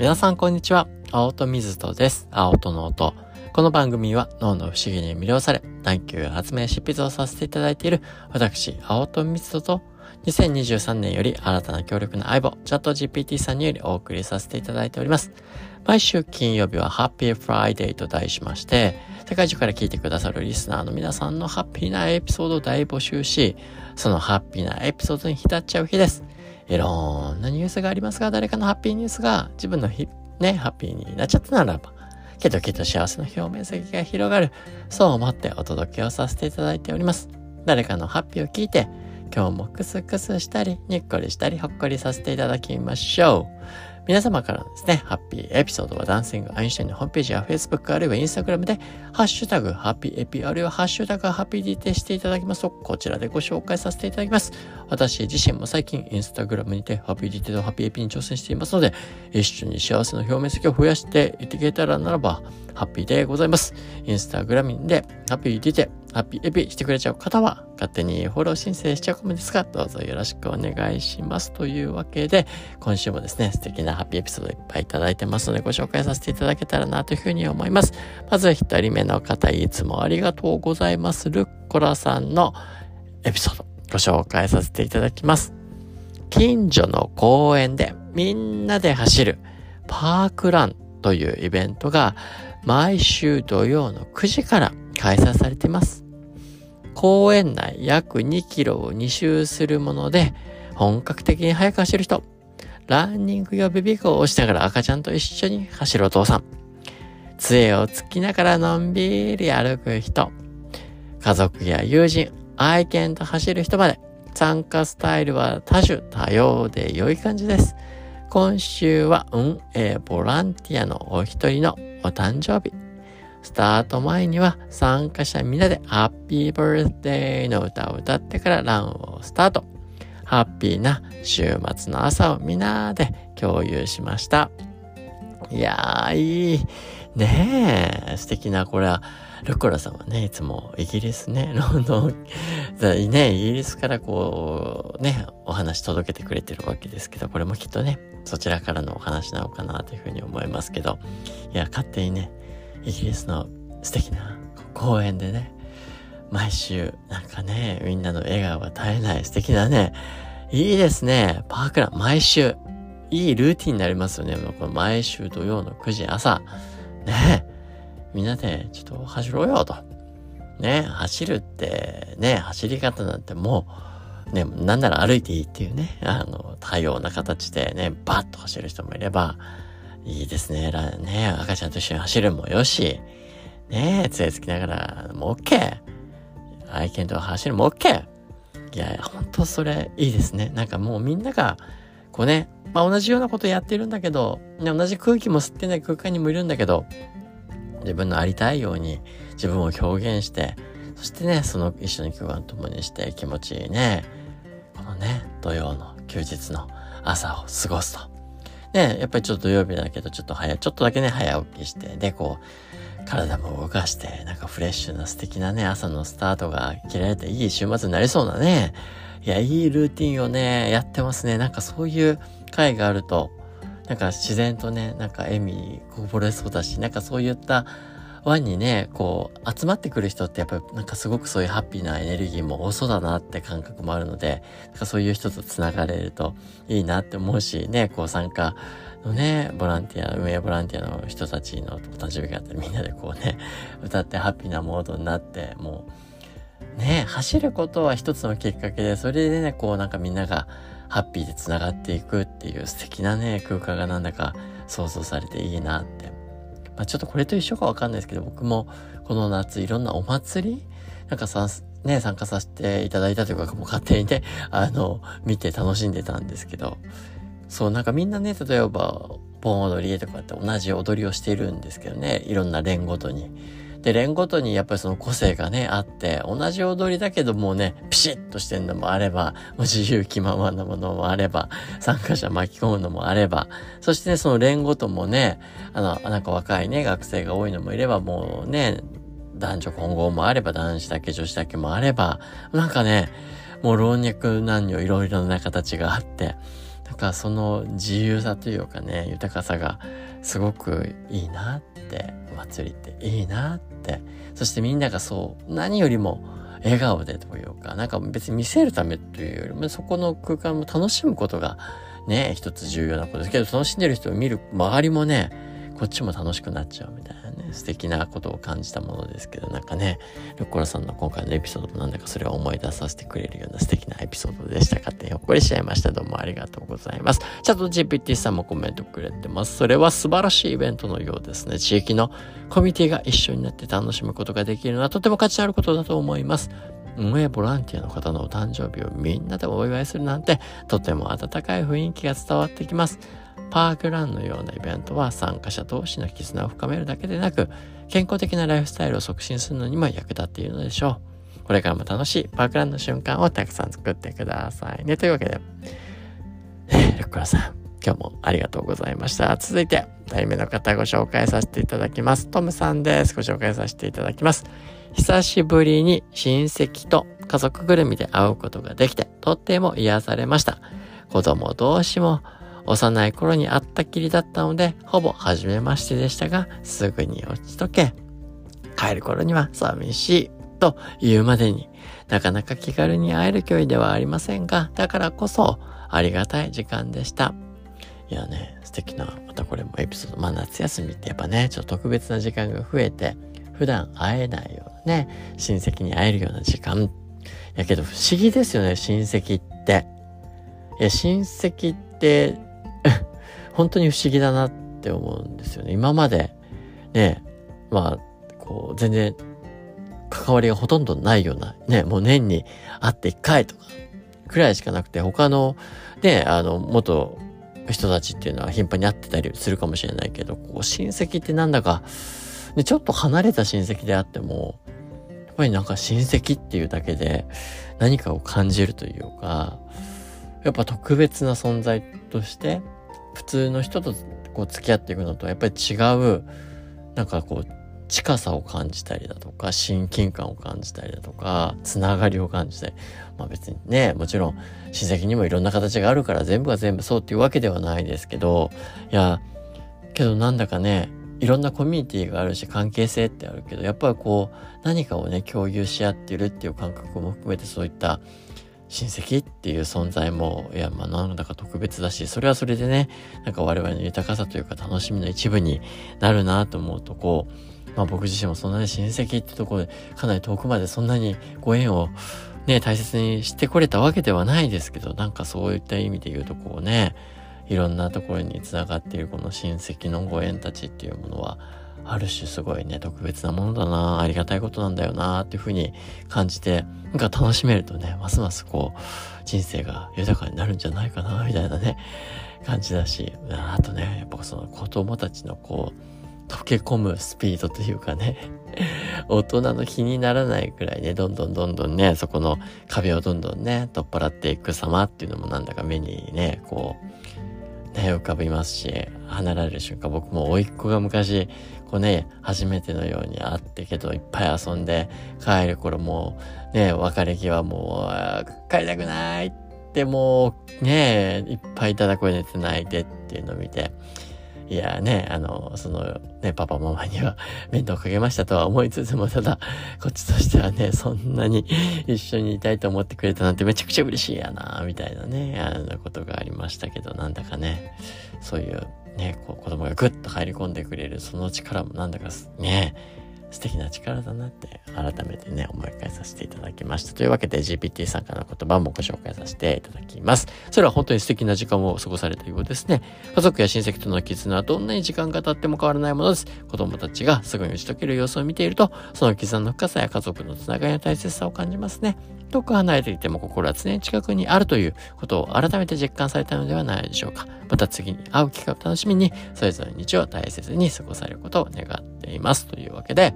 皆さんこんにちは。青砥瑞人です。青砥の音。この番組は脳の不思議に魅了され、探求発明執筆をさせていただいている私、青砥瑞人と2023年より新たな強力な相棒、チャット GPT さんによりお送りさせていただいております。毎週金曜日は Happy Friday と題しまして、世界中から聞いてくださるリスナーの皆さんのハッピーなエピソードを大募集し、そのハッピーなエピソードに浸っちゃう日です。いろんなニュースがありますが、誰かのハッピーニュースが自分のね、ハッピーになっちゃったならば、けどけど幸せの表面積が広がる、そう思ってお届けをさせていただいております。誰かのハッピーを聞いて、今日もクスクスしたり、にっこりしたり、ほっこりさせていただきましょう。皆様からのですね、ハッピーエピソードはダンシングアインシュタインのホームページや Facebook あるいは Instagram で、ハッシュタグハッピーエピあるいはハッシュタグハッピーディテしていただきますと、こちらでご紹介させていただきます。私自身も最近 Instagram にてハッピーディテとハッピーエピに挑戦していますので、一緒に幸せの表面積を増やしていっていけたらならば、ハッピーでございます。インスタグラムでハッピーディテハッピーエピしてくれちゃう方は、勝手にフォロー申請しちゃうかもですが、どうぞよろしくお願いします。というわけで、今週もですね、素敵なハッピーエピソードいっぱいいただいてますので、ご紹介させていただけたらなというふうに思います。まず一人目の方、いつもありがとうございます。ルッコラさんのエピソード、ご紹介させていただきます。近所の公園でみんなで走るパークランというイベントが毎週土曜の9時から開催されています。公園内約2キロを2周するもので、本格的に速く走る人、ランニング用ベビーカーを押しながら赤ちゃんと一緒に走るお父さん、杖をつきながらのんびり歩く人、家族や友人、愛犬と走る人まで、参加スタイルは多種多様で良い感じです。今週は運営ボランティアのお一人のお誕生日。スタート前には参加者みんなでハッピーバースデーの歌を歌ってからランをスタート。ハッピーな週末の朝をみんなで共有しました。いやー、いい。ねえ、素敵な、これは、ルコラさんはね、いつもイギリスね、ロンドン、ね、イギリスからこう、ね、お話届けてくれてるわけですけど、これもきっとね、そちらからのお話なのかなというふうに思いますけど、いや、勝手にね、イギリスの素敵な公園でね、毎週、なんかね、みんなの笑顔が絶えない素敵なね、いいですね。パークラン、毎週。いいルーティンになりますよね。この毎週土曜の9時朝。ねみんなでちょっと走ろうよと。ね走るってね、走り方なんてもう、ね、なんなら歩いていいっていうね、あの、多様な形でね、バッと走る人もいれば、いいですね。ね、赤ちゃんと一緒に走るもよし、ね、杖つきながらもう OK。愛犬と走るも OK。いや、本当それいいですね。なんかもうみんなが、こうね、まあ同じようなことやってるんだけど、ね、同じ空気も吸ってない空間にもいるんだけど、自分のありたいように自分を表現して、そしてね、その一緒に共感共にして気持ちいいね、このね、土曜の休日の朝を過ごすと。ね、やっぱりちょっと土曜日だけど、ちょっと早、ちょっとだけね、早起きして、で、こう、体も動かして、なんかフレッシュな素敵なね、朝のスタートが切られていい週末になりそうなね、いや、いいルーティンをね、やってますね。なんかそういう会があると、なんか自然とね、なんか笑みこぼれそうだし、なんかそういった輪にね、こう、集まってくる人ってやっぱなんかすごくそういうハッピーなエネルギーも多そうだなって感覚もあるので、なんかそういう人と繋がれるといいなって思うし、ね、こう参加のね、ボランティア、運営ボランティアの人たちのお誕生日があってみんなでこうね、歌ってハッピーなモードになって、もう、ね、走ることは一つのきっかけで、それでね、こうなんかみんながハッピーで繋がっていくっていう素敵なね、空間がなんだか想像されていいなって。まあ、ちょっとこれと一緒かわかんないですけど、僕もこの夏いろんなお祭りなんかさ、ね、参加させていただいたというか、もう勝手にね、あの、見て楽しんでたんですけど、そう、なんかみんなね、例えば、盆踊りとかって同じ踊りをしているんですけどね、いろんな連ごとに。で、連ごとにやっぱりその個性がね、あって、同じ踊りだけどもうね、ピシッとしてんのもあれば、もう自由気ままなものもあれば、参加者巻き込むのもあれば、そしてね、その連ごともね、あの、なんか若いね、学生が多いのもいれば、もうね、男女混合もあれば、男子だけ女子だけもあれば、なんかね、もう老若男女いろいろな形があって、かその自由さというかね、豊かさがすごくいいなって、祭りっていいなって、そしてみんながそう、何よりも笑顔でというか、なんか別に見せるためというよりも、そこの空間も楽しむことがね、一つ重要なことですけど、楽しんでる人を見る周りもね、こっちも楽しくなっちゃうみたいな。ね、素敵なことを感じたものですけど、なんかね、ルッコラさんの今回のエピソードもなんだかそれを思い出させてくれるような素敵なエピソードでしたかってほっこりしちゃいました。どうもありがとうございます。チャット GPT さんもコメントくれてます。それは素晴らしいイベントのようですね。地域のコミュニティが一緒になって楽しむことができるのはとても価値あることだと思います。運営ボランティアの方のお誕生日をみんなでお祝いするなんてとても温かい雰囲気が伝わってきます。パークランのようなイベントは参加者同士の絆を深めるだけでなく、健康的なライフスタイルを促進するのにも役立っているのでしょう。これからも楽しいパークランの瞬間をたくさん作ってくださいね。というわけで、ルッコラさん、今日もありがとうございました。続いて、題名の方ご紹介させていただきます。トムさんです。ご紹介させていただきます。久しぶりに親戚と家族ぐるみで会うことができて、とっても癒されました。子供同士も幼い頃に会ったきりだったので、ほぼ初めましてでしたが、すぐに落ちとけ。帰る頃には寂しいと言うまでになかなか気軽に会える距離ではありませんが、だからこそありがたい時間でした。いやね、素敵な、またこれもエピソード。まあ夏休みってやっぱね、ちょっと特別な時間が増えて、普段会えないようなね、親戚に会えるような時間。やけど不思議ですよね、親戚って。いや、親戚って本当に不思議だなって思うんですよね。今まで、ね、まあ、こう、全然、関わりがほとんどないような、ね、もう年に会って1回とか、くらいしかなくて、他の、ね、あの、元人たちっていうのは頻繁に会ってたりするかもしれないけど、こう、親戚ってなんだか、ね、ちょっと離れた親戚であっても、やっぱりなんか親戚っていうだけで何かを感じるというか、やっぱ特別な存在として普通の人とこう付き合っていくのとやっぱり違うなんかこう近さを感じたりだとか親近感を感じたりだとかつながりを感じたり。まあ別にねもちろん親戚にもいろんな形があるから全部が全部そうっていうわけではないですけどいやけどなんだかねいろんなコミュニティがあるし関係性ってあるけどやっぱりこう何かをね共有し合ってるっていう感覚も含めてそういった親戚っていう存在も、いや、まあ、なんだか特別だし、それはそれでね、なんか我々の豊かさというか楽しみの一部になるなと思うと、こう、まあ僕自身もそんなに親戚ってところで、かなり遠くまでそんなにご縁をね、大切にしてこれたわけではないですけど、なんかそういった意味で言うと、こうね、いろんなところに繋がっているこの親戚のご縁たちっていうものは、ある種すごいね、特別なものだな、ありがたいことなんだよな、っていうふうに感じて、なんか楽しめるとね、ますますこう、人生が豊かになるんじゃないかな、みたいなね、感じだし、あとね、やっぱその子供たちのこう、溶け込むスピードというかね、大人の気にならないくらいね、どんどんどんどんね、そこの壁をどんどんね、取っ払っていく様っていうのもなんだか目にね、こう、浮かびますし、離れる瞬間、僕も甥っ子が昔、こうね、初めてのように会ってけど、いっぱい遊んで、帰る頃もう、ね、別れ際もう、帰りたくないってもう、ね、いっぱいただ声で泣いてっていうのを見て、いやね、あの、そのね、パパママには 面倒かけましたとは思いつつも、ただ、こっちとしてはね、そんなに 一緒にいたいと思ってくれたなんてめちゃくちゃ嬉しいやな、みたいなね、あのことがありましたけど、なんだかね、そういうね、こう子供がぐっと入り込んでくれるその力もなんだかね、素敵な力だなって改めてね、思い返させていただきました。というわけで GPT さんからの言葉もご紹介させていただきます。それは本当に素敵な時間を過ごされたようですね。家族や親戚との絆はどんなに時間が経っても変わらないものです。子供たちがすぐに打ち解ける様子を見ていると、その絆の深さや家族のつながりの大切さを感じますね。遠く離れていても心は常に近くにあるということを改めて実感されたのではないでしょうか。また次に会う機会を楽しみに、それぞれ日を大切に過ごされることを願っています。というわけで、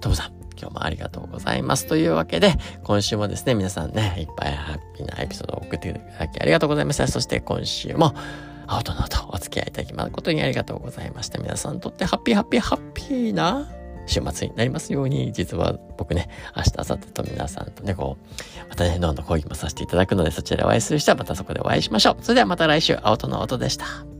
トムさん、今日もありがとうございます。というわけで、今週もですね、皆さんね、いっぱいハッピーなエピソードを送っていただきありがとうございました。そして今週も、青とのとお付き合いいただき誠にありがとうございました。皆さんにとってハッピーハッピーハッピーな週末になりますように、実は僕ね、明日、明後日と皆さんとね、こう、またね、どんどん講義もさせていただくので、そちらお会いする人はまたそこでお会いしましょう。それではまた来週、青との音でした。